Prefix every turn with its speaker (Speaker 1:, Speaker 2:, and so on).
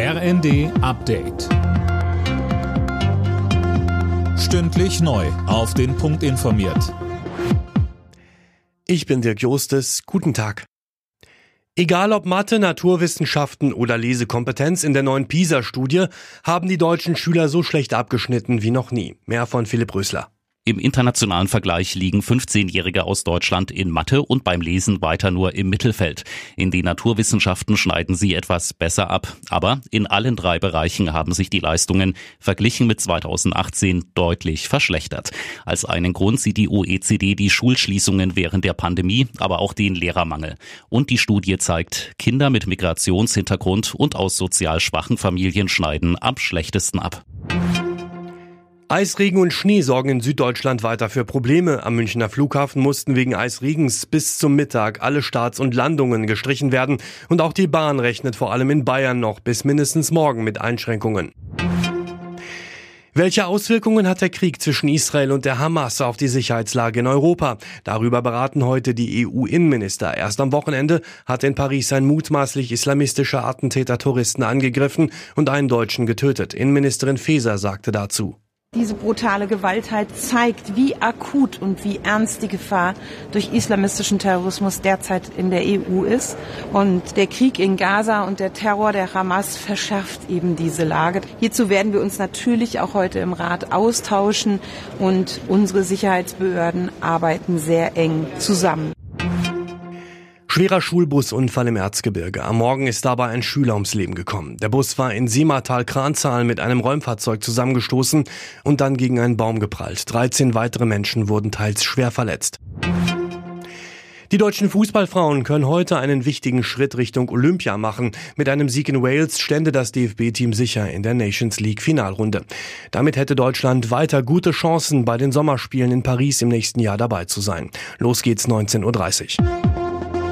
Speaker 1: RND Update. Stündlich neu. Auf den Punkt informiert.
Speaker 2: Ich bin Dirk Jostes. Guten Tag. Egal ob Mathe, Naturwissenschaften oder Lesekompetenz in der neuen PISA-Studie haben die deutschen Schüler so schlecht abgeschnitten wie noch nie. Mehr von Philipp Rösler.
Speaker 3: Im internationalen Vergleich liegen 15-Jährige aus Deutschland in Mathe und beim Lesen weiter nur im Mittelfeld. In die Naturwissenschaften schneiden sie etwas besser ab. Aber in allen drei Bereichen haben sich die Leistungen verglichen mit 2018 deutlich verschlechtert. Als einen Grund sieht die OECD die Schulschließungen während der Pandemie, aber auch den Lehrermangel. Und die Studie zeigt, Kinder mit Migrationshintergrund und aus sozial schwachen Familien schneiden am schlechtesten ab.
Speaker 2: Eisregen und Schnee sorgen in Süddeutschland weiter für Probleme. Am Münchner Flughafen mussten wegen Eisregens bis zum Mittag alle Starts und Landungen gestrichen werden. Und auch die Bahn rechnet vor allem in Bayern noch bis mindestens morgen mit Einschränkungen. Welche Auswirkungen hat der Krieg zwischen Israel und der Hamas auf die Sicherheitslage in Europa? Darüber beraten heute die EU-Innenminister. Erst am Wochenende hat in Paris ein mutmaßlich islamistischer Attentäter Touristen angegriffen und einen Deutschen getötet. Innenministerin Faeser sagte dazu.
Speaker 4: Diese brutale Gewaltheit zeigt, wie akut und wie ernst die Gefahr durch islamistischen Terrorismus derzeit in der EU ist. Und der Krieg in Gaza und der Terror der Hamas verschärft eben diese Lage. Hierzu werden wir uns natürlich auch heute im Rat austauschen und unsere Sicherheitsbehörden arbeiten sehr eng zusammen.
Speaker 2: Schwerer Schulbusunfall im Erzgebirge. Am Morgen ist dabei ein Schüler ums Leben gekommen. Der Bus war in Simatal-Kranzahl mit einem Räumfahrzeug zusammengestoßen und dann gegen einen Baum geprallt. 13 weitere Menschen wurden teils schwer verletzt. Die deutschen Fußballfrauen können heute einen wichtigen Schritt Richtung Olympia machen. Mit einem Sieg in Wales stände das DFB-Team sicher in der Nations League Finalrunde. Damit hätte Deutschland weiter gute Chancen, bei den Sommerspielen in Paris im nächsten Jahr dabei zu sein. Los geht's 19.30 Uhr.